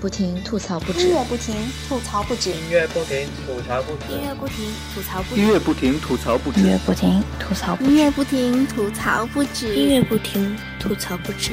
不停，吐槽不止。音乐不停，吐槽不止。音乐不停，吐槽不止。音乐不停，吐槽不止。音乐不停，吐槽不止。音乐不停，吐槽不止。音乐不停，吐槽不止。音乐不停，吐槽不止。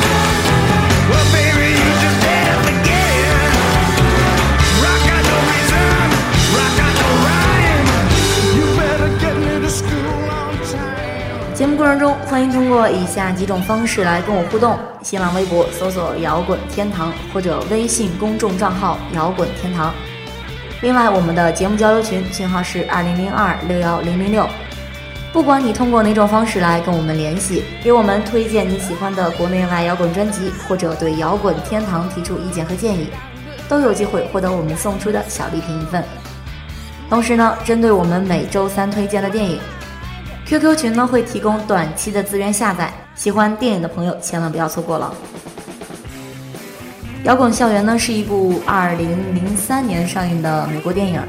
欢迎通过以下几种方式来跟我互动：新浪微博搜索“摇滚天堂”或者微信公众账号“摇滚天堂”。另外，我们的节目交流群群号是二零零二六幺零零六。不管你通过哪种方式来跟我们联系，给我们推荐你喜欢的国内外摇滚专辑，或者对摇滚天堂提出意见和建议，都有机会获得我们送出的小礼品一份。同时呢，针对我们每周三推荐的电影。QQ 群呢会提供短期的资源下载，喜欢电影的朋友千万不要错过了。摇滚校园呢是一部2003年上映的美国电影，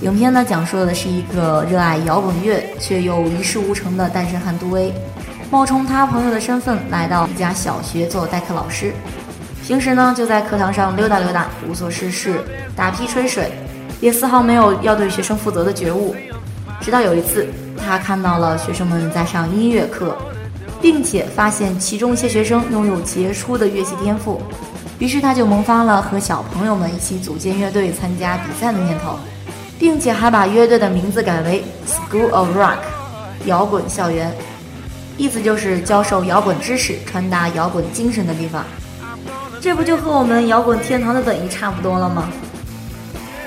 影片呢讲述的是一个热爱摇滚乐却又一事无成的单身汉杜威，冒充他朋友的身份来到一家小学做代课老师，平时呢就在课堂上溜达溜达，无所事事，打屁吹水，也丝毫没有要对学生负责的觉悟，直到有一次。他看到了学生们在上音乐课，并且发现其中一些学生拥有杰出的乐器天赋，于是他就萌发了和小朋友们一起组建乐队、参加比赛的念头，并且还把乐队的名字改为 School of Rock，摇滚校园，意思就是教授摇滚知识、传达摇滚精神的地方。这不就和我们摇滚天堂的本意差不多了吗？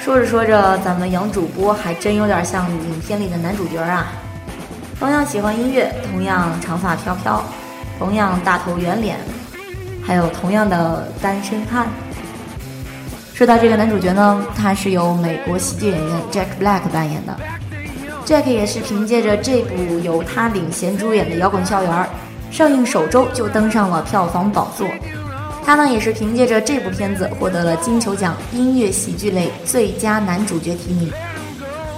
说着说着，咱们杨主播还真有点像影片里的男主角啊。同样喜欢音乐，同样长发飘飘，同样大头圆脸，还有同样的单身汉。说到这个男主角呢，他是由美国喜剧演员 Jack Black 扮演的。Jack 也是凭借着这部由他领衔主演的《摇滚校园》，上映首周就登上了票房宝座。他呢也是凭借着这部片子获得了金球奖音乐喜剧类最佳男主角提名。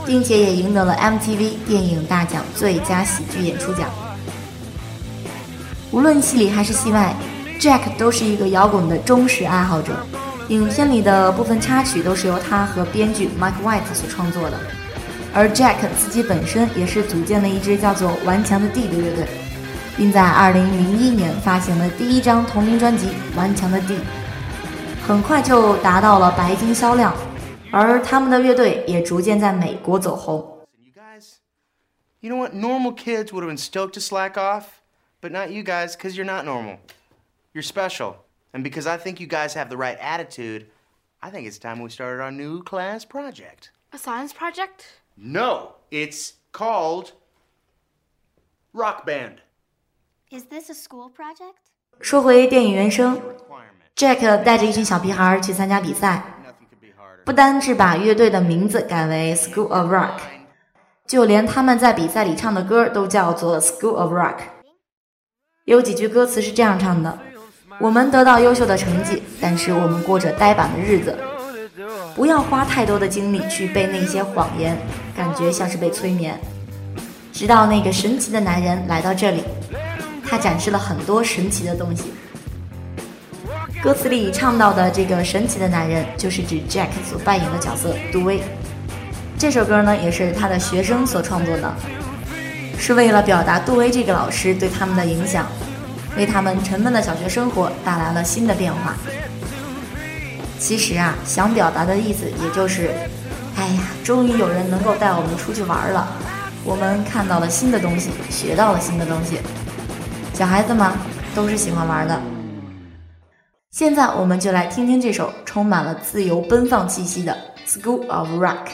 并且也赢得了 MTV 电影大奖最佳喜剧演出奖。无论戏里还是戏外，Jack 都是一个摇滚的忠实爱好者。影片里的部分插曲都是由他和编剧 Mike White 所创作的，而 Jack 自己本身也是组建了一支叫做“顽强的 D” 的乐队，并在2001年发行了第一张同名专辑《顽强的 D》，很快就达到了白金销量。而他们的乐队也逐渐在美国走红。You know what? Normal kids would have been stoked to slack off, but not you guys, because you're not normal. You're special. And because I think you guys have the right attitude, I think it's time we started our new class project. A science project? No, it's called Rock Band. Is this a school project? 说回电影原声，Jack 带着一群小屁孩去参加比赛。不单是把乐队的名字改为 School of Rock，就连他们在比赛里唱的歌都叫做 School of Rock。有几句歌词是这样唱的：“我们得到优秀的成绩，但是我们过着呆板的日子。不要花太多的精力去背那些谎言，感觉像是被催眠。直到那个神奇的男人来到这里，他展示了很多神奇的东西。”歌词里唱到的这个神奇的男人，就是指 Jack 所扮演的角色杜威。这首歌呢，也是他的学生所创作的，是为了表达杜威这个老师对他们的影响，为他们沉闷的小学生活带来了新的变化。其实啊，想表达的意思也就是，哎呀，终于有人能够带我们出去玩了，我们看到了新的东西，学到了新的东西。小孩子嘛，都是喜欢玩的。现在我们就来听听这首充满了自由奔放气息的《School of Rock》。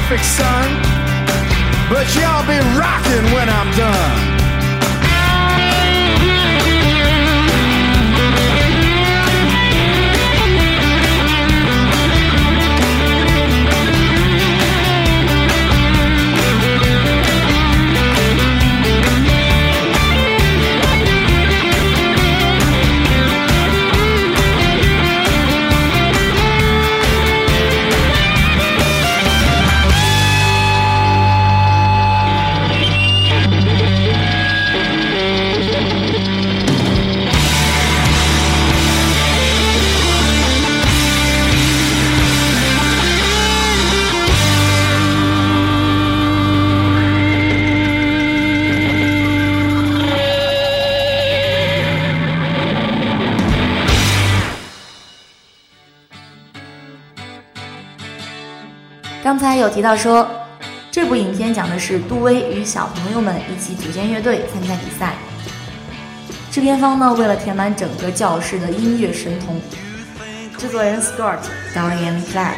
Perfect son, but y'all be rocking when I'm done. “刚才有提到说，这部影片讲的是杜威与小朋友们一起组建乐队参加比赛。制片方呢，为了填满整个教室的音乐神童，制作人 Scott、导演 Platt、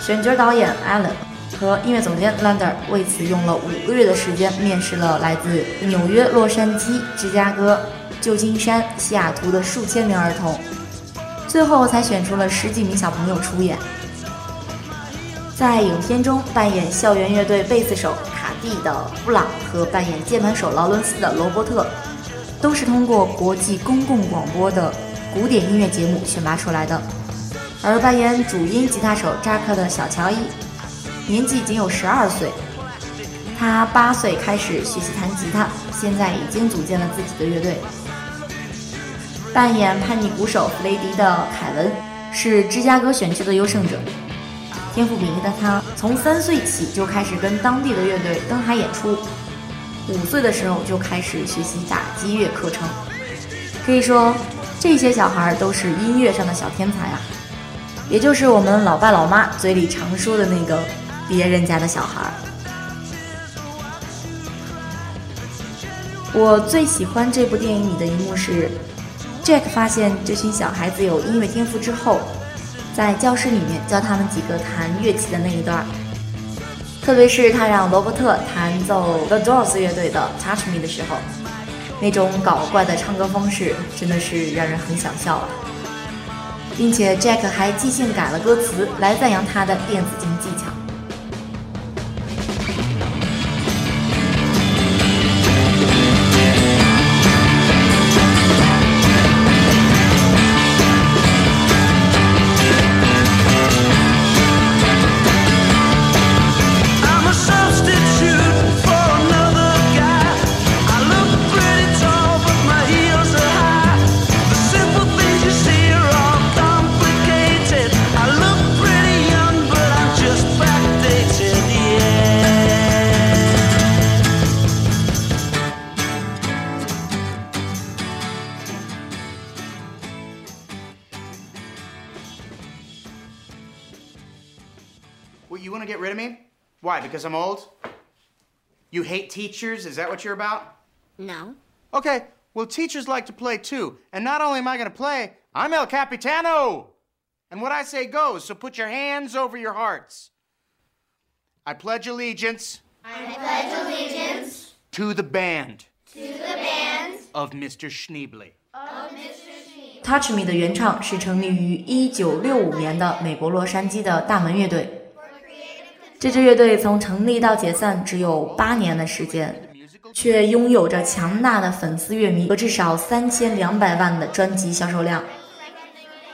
选角导演 Allen 和音乐总监 Lander 为此用了五个月的时间，面试了来自纽约、洛杉矶、芝加哥、旧金山、西雅图的数千名儿童，最后才选出了十几名小朋友出演。在影片中，扮演校园乐队贝斯手卡蒂的布朗和扮演键盘手劳伦斯的罗伯特。都是通过国际公共广播的古典音乐节目选拔出来的，而扮演主音吉他手扎克的小乔伊，年纪仅有十二岁。他八岁开始学习弹吉他，现在已经组建了自己的乐队。扮演叛逆鼓手雷迪的凯文是芝加哥选区的优胜者。天赋秉异的他，从三岁起就开始跟当地的乐队登台演出，五岁的时候就开始学习打击乐课程。可以说，这些小孩都是音乐上的小天才啊，也就是我们老爸老妈嘴里常说的那个别人家的小孩。我最喜欢这部电影里的一幕是，Jack 发现这群小孩子有音乐天赋之后，在教室里面教他们几个弹乐器的那一段，特别是他让罗伯特弹奏 The Doors 乐队的《Touch Me》的时候。那种搞怪的唱歌方式真的是让人很想笑啊！并且 Jack 还即兴改了歌词来赞扬他的电子琴技巧。because I'm old? You hate teachers? Is that what you're about? No. Okay, well, teachers like to play too. And not only am I going to play, I'm El Capitano. And what I say goes, so put your hands over your hearts. I pledge allegiance. I pledge allegiance. To the band. To the band. Of Mr. Schneebly. Of Mr. Schneebly. Touch Me 的原唱是成立于1965年的美国洛杉矶的大门乐队。 这支乐队从成立到解散只有八年的时间，却拥有着强大的粉丝乐迷和至少三千两百万的专辑销售量。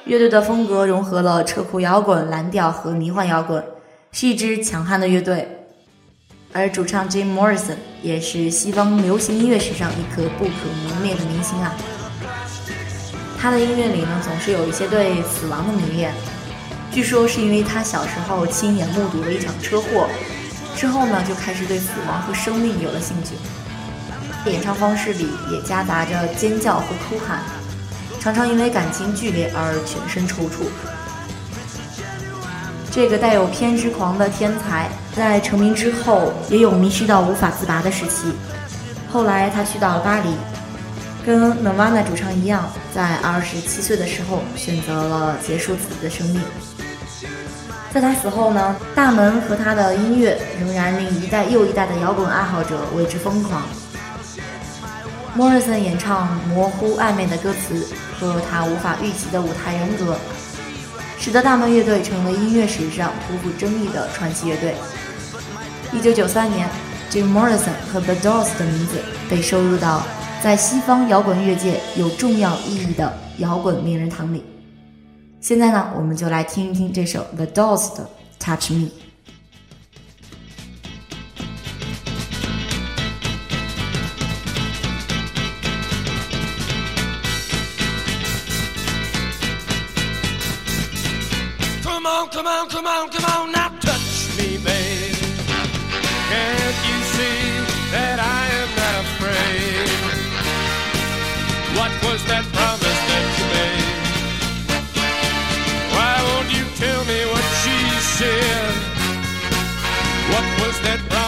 乐队的风格融合了车库摇滚、蓝调和迷幻摇滚，是一支强悍的乐队。而主唱 Jim Morrison 也是西方流行音乐史上一颗不可磨灭的明星啊！他的音乐里呢，总是有一些对死亡的迷恋。据说是因为他小时候亲眼目睹了一场车祸，之后呢就开始对死亡和生命有了兴趣。演唱方式里也夹杂着尖叫和哭喊，常常因为感情剧烈而全身抽搐。这个带有偏执狂的天才，在成名之后也有迷失到无法自拔的时期。后来他去到了巴黎，跟 Nirvana 主唱一样，在二十七岁的时候选择了结束自己的生命。在他死后呢，大门和他的音乐仍然令一代又一代的摇滚爱好者为之疯狂。Morrison 演唱模糊暧昧的歌词和他无法预期的舞台人格，使得大门乐队成为音乐史上不负争议的传奇乐队。一九九三年，Jim Morrison 和 The Doors 的名字被收入到在西方摇滚乐界有重要意义的摇滚名人堂里。现在呢，我们就来听一听这首 The Doors 的《Touch Me》。Come on, come on, come on, come on, that brown.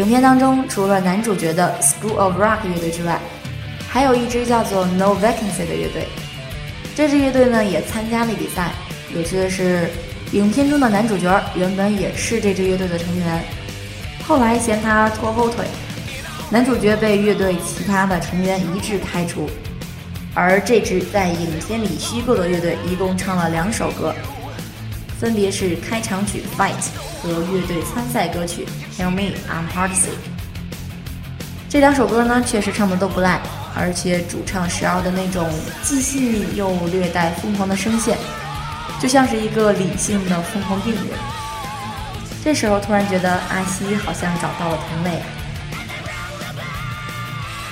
影片当中，除了男主角的 School of Rock 乐队之外，还有一支叫做 No Vacancy 的乐队。这支乐队呢也参加了比赛。有趣的是，影片中的男主角原本也是这支乐队的成员，后来嫌他拖后腿，男主角被乐队其他的成员一致开除。而这支在影片里虚构的乐队一共唱了两首歌，分别是开场曲《Fight》和乐队参赛歌曲《Tell Me I'm Heartsick》。这两首歌呢，确实唱的都不赖，而且主唱石奥的那种既细腻又略带疯狂的声线，就像是一个理性的疯狂病人。这时候突然觉得阿西好像找到了同类！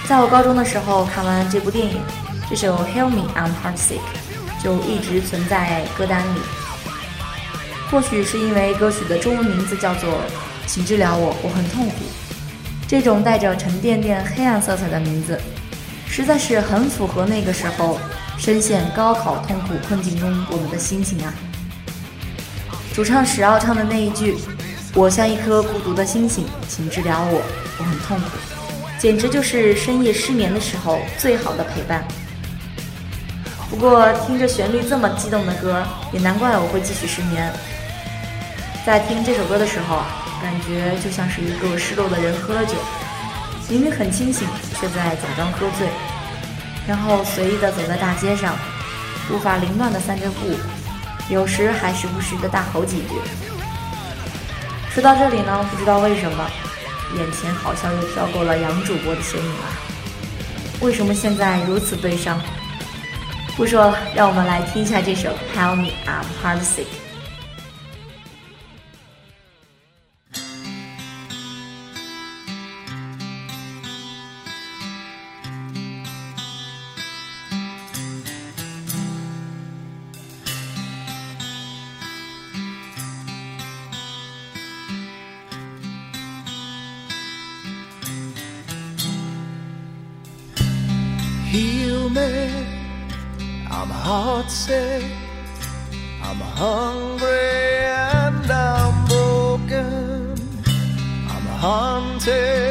在我高中的时候看完这部电影，这首《Help Me I'm Heartsick》就一直存在歌单里。或许是因为歌曲的中文名字叫做《请治疗我，我很痛苦》，这种带着沉甸甸黑暗色彩的名字，实在是很符合那个时候深陷高考痛苦困境中我们的心情啊。主唱史奥唱的那一句“我像一颗孤独的星星，请治疗我，我很痛苦”，简直就是深夜失眠的时候最好的陪伴。不过听着旋律这么激动的歌，也难怪我会继续失眠。在听这首歌的时候，感觉就像是一个失落的人喝了酒，明明很清醒，却在假装喝醉，然后随意的走在大街上，步伐凌乱的散着步，有时还时不时的大吼几句。说到这里呢，不知道为什么，眼前好像又飘过了杨主播的身影啊！为什么现在如此悲伤？不说了，让我们来听一下这首《Tell Me I'm Heartsick》。Heal me, I'm heartsick, I'm hungry and I'm broken, I'm haunted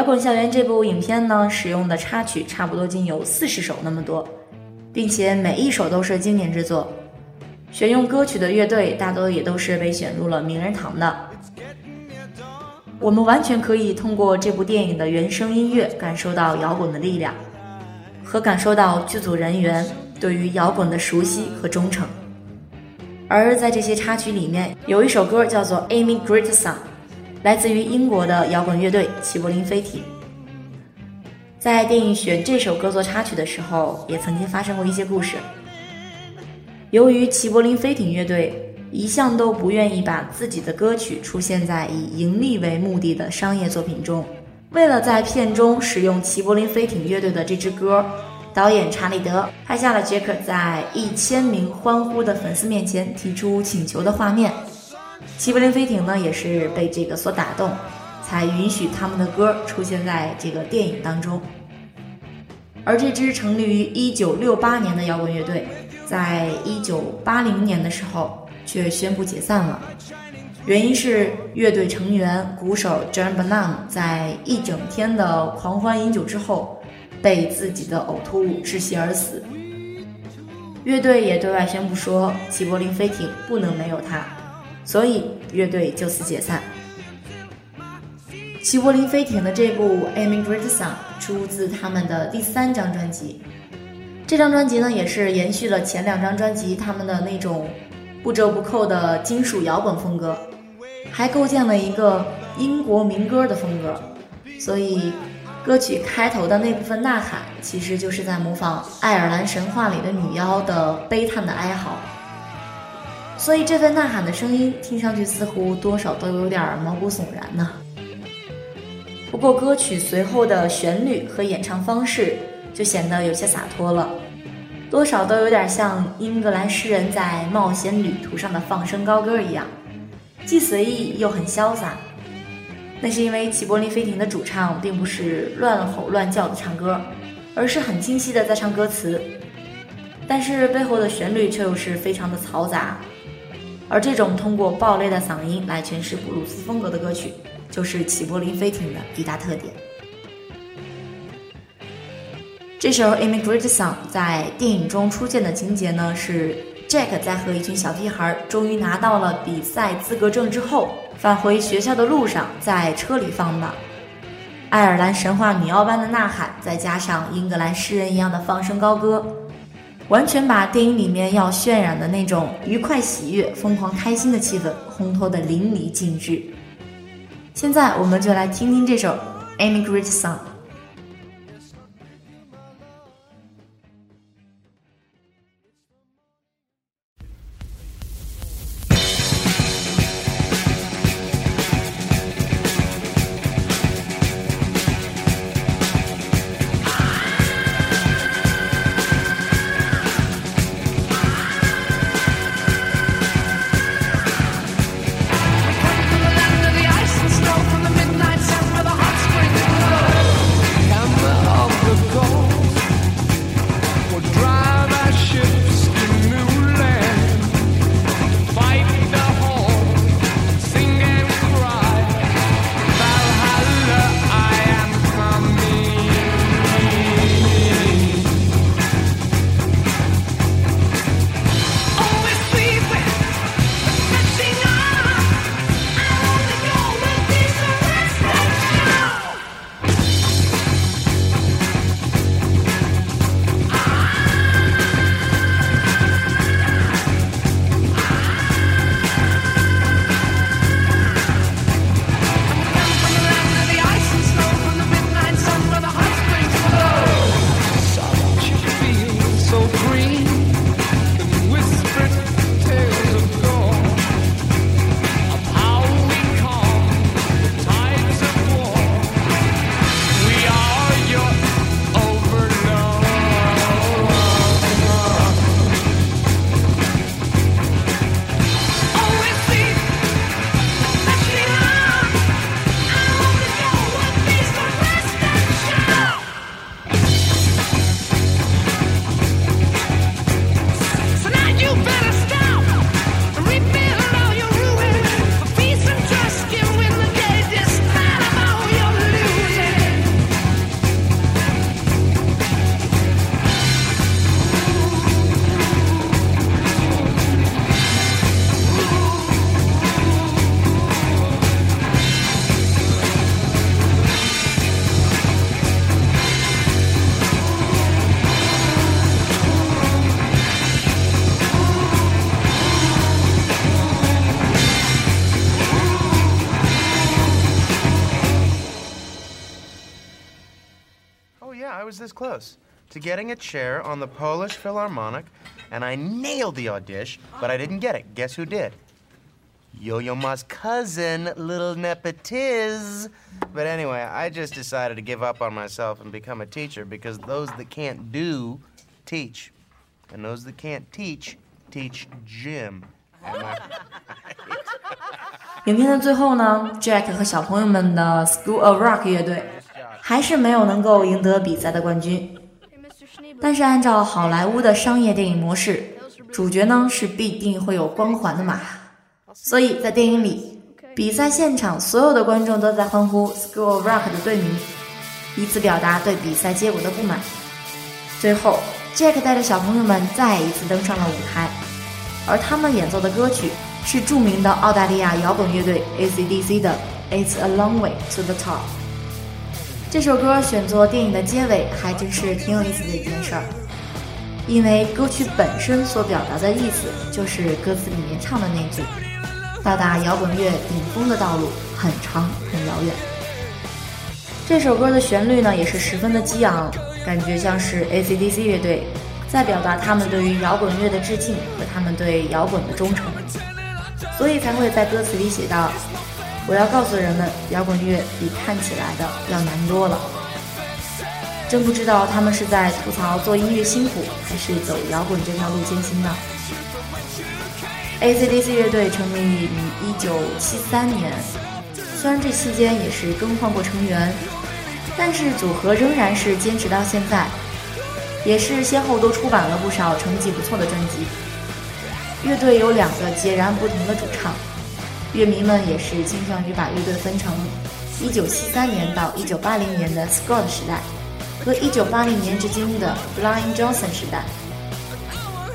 摇滚校园》这部影片呢，使用的插曲差不多仅有四十首那么多，并且每一首都是经典之作。选用歌曲的乐队大多也都是被选入了名人堂的。我们完全可以通过这部电影的原声音乐感受到摇滚的力量，和感受到剧组人员对于摇滚的熟悉和忠诚。而在这些插曲里面，有一首歌叫做《Amy Great Song》。来自于英国的摇滚乐队齐柏林飞艇，在电影选这首歌做插曲的时候，也曾经发生过一些故事。由于齐柏林飞艇乐队一向都不愿意把自己的歌曲出现在以盈利为目的的商业作品中，为了在片中使用齐柏林飞艇乐队的这支歌，导演查理德拍下了杰克在一千名欢呼的粉丝面前提出请求的画面。齐柏林飞艇呢，也是被这个所打动，才允许他们的歌出现在这个电影当中。而这支成立于1968年的摇滚乐队，在1980年的时候却宣布解散了，原因是乐队成员鼓手 John Bonham 在一整天的狂欢饮酒之后，被自己的呕吐物窒息而死。乐队也对外宣布说，齐柏林飞艇不能没有他。所以乐队就此解散。齐柏林飞艇的这部《Amy Great Song》出自他们的第三张专辑。这张专辑呢，也是延续了前两张专辑他们的那种不折不扣的金属摇滚风格，还构建了一个英国民歌的风格。所以，歌曲开头的那部分呐喊，其实就是在模仿爱尔兰神话里的女妖的悲叹的哀嚎。所以这份呐喊的声音听上去似乎多少都有点毛骨悚然呢。不过歌曲随后的旋律和演唱方式就显得有些洒脱了，多少都有点像英格兰诗人在冒险旅途上的放声高歌一样，既随意又很潇洒。那是因为齐柏林飞艇的主唱并不是乱吼乱叫的唱歌，而是很清晰的在唱歌词，但是背后的旋律却又是非常的嘈杂。而这种通过爆裂的嗓音来诠释布鲁斯风格的歌曲，就是齐柏林飞艇的一大特点。这首《Amy Great Song》在电影中出现的情节呢，是 Jack 在和一群小屁孩终于拿到了比赛资格证之后，返回学校的路上，在车里放的。爱尔兰神话女妖般的呐喊，再加上英格兰诗人一样的放声高歌。完全把电影里面要渲染的那种愉快、喜悦、疯狂、开心的气氛烘托得淋漓尽致。现在，我们就来听听这首《Ami Great Song》。to getting a chair on the Polish Philharmonic, and I nailed the audition, but I didn't get it. Guess who did? Yo-Yo Ma's cousin, little Nepotiz. But anyway, I just decided to give up on myself and become a teacher because those that can't do, teach. And those that can't teach, teach Jim. Am I- 影片的最后呢，Jack 和小朋友们的 School of Rock 乐队还是没有能够赢得比赛的冠军。 但是按照好莱坞的商业电影模式，主角呢是必定会有光环的嘛，所以在电影里，比赛现场所有的观众都在欢呼 School Rock 的队名，以此表达对比赛结果的不满。最后，Jack 带着小朋友们再一次登上了舞台，而他们演奏的歌曲是著名的澳大利亚摇滚乐队 AC/DC 的《It's a Long Way to the Top》。这首歌选作电影的结尾，还真是挺有意思的一件事儿。因为歌曲本身所表达的意思，就是歌词里面唱的那句：“到达摇滚乐顶峰的道路很长很遥远。”这首歌的旋律呢，也是十分的激昂，感觉像是 AC/DC 乐队在表达他们对于摇滚乐的致敬和他们对摇滚的忠诚，所以才会在歌词里写到。我要告诉人们，摇滚乐比看起来的要难多了。真不知道他们是在吐槽做音乐辛苦，还是走摇滚这条路艰辛呢？AC/DC 乐队成立于1973年，虽然这期间也是更换过成员，但是组合仍然是坚持到现在，也是先后都出版了不少成绩不错的专辑。乐队有两个截然不同的主唱。乐迷们也是倾向于把乐队分成1973年到1980年的 Scott 时代和1980年至今的 Brian Johnson 时代。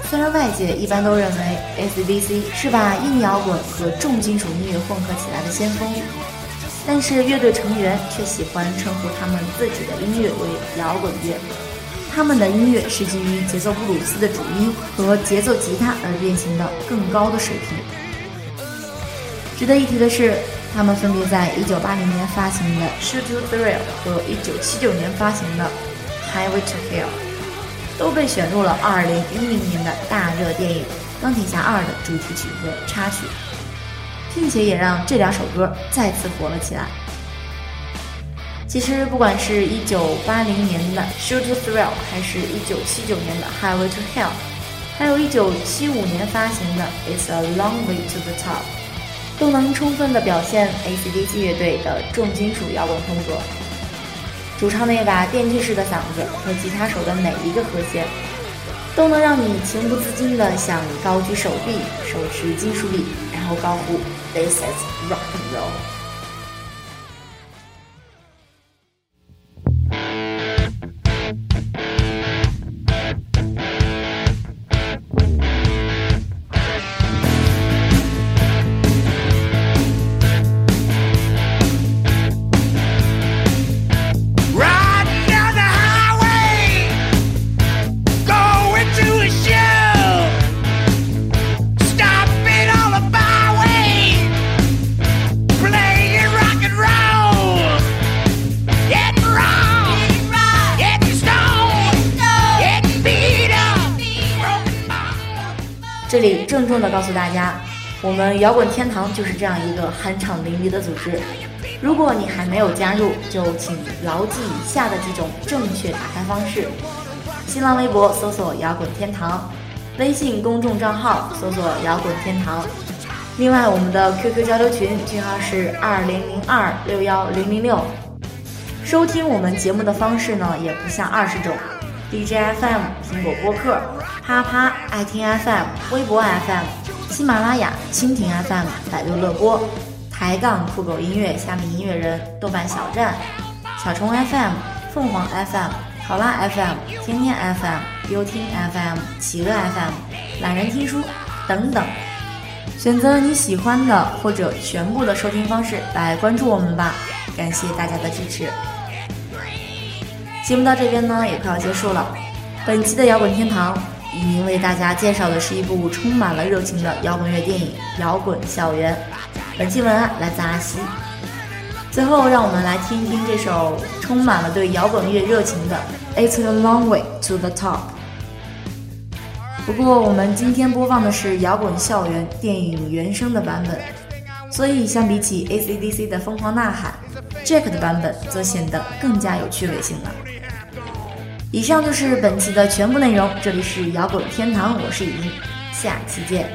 虽然外界一般都认为 AC/DC 是把硬摇滚和重金属音乐混合起来的先锋，但是乐队成员却喜欢称呼他们自己的音乐为摇滚乐。他们的音乐是基于节奏布鲁斯的主音和节奏吉他而变形的更高的水平。值得一提的是，他们分别在1980年发行的《Shoot to Thrill》和1979年发行的《Highway to Hell》都被选入了2010年的大热电影《钢铁侠2》的主题曲和插曲，并且也让这两首歌再次火了起来。其实，不管是一九八零年的《Shoot to Thrill》，还是一九七九年的《Highway to Hell》，还有一九七五年发行的《It's a Long Way to the Top》。都能充分地表现 AC/DC 乐队的重金属摇滚风格。主唱那把电锯式的嗓子和吉他手的每一个和弦，都能让你情不自禁地想高举手臂，手持金属笔，然后高呼 “This is rock and roll”。重的告诉大家，我们摇滚天堂就是这样一个酣畅淋漓的组织。如果你还没有加入，就请牢记以下的几种正确打开方式：新浪微博搜索“摇滚天堂”，微信公众账号搜索“摇滚天堂”。另外，我们的 QQ 交流群群号是二零零二六幺零零六。收听我们节目的方式呢，也不下二十种：DJ FM、苹果播客。啪啪、爱听 FM、微博 FM、喜马拉雅、蜻蜓 FM、百度乐播、抬杠酷狗音乐、虾米音乐人、豆瓣小站、小虫 FM、凤凰 FM、好啦 FM、天天 FM、优听 FM、企鹅 FM、懒人听书等等，选择你喜欢的或者全部的收听方式来关注我们吧，感谢大家的支持。节目到这边呢，也快要结束了，本期的摇滚天堂。今天为大家介绍的是一部充满了热情的摇滚乐电影《摇滚校园》。本期文案来自阿西。最后，让我们来听一听这首充满了对摇滚乐热情的《It's a Long Way to the Top》。不过，我们今天播放的是《摇滚校园》电影原声的版本，所以相比起 AC/DC 的《疯狂呐喊》，Jack 的版本则显得更加有趣味性了。以上就是本期的全部内容这里是摇滚天堂我是影下期见。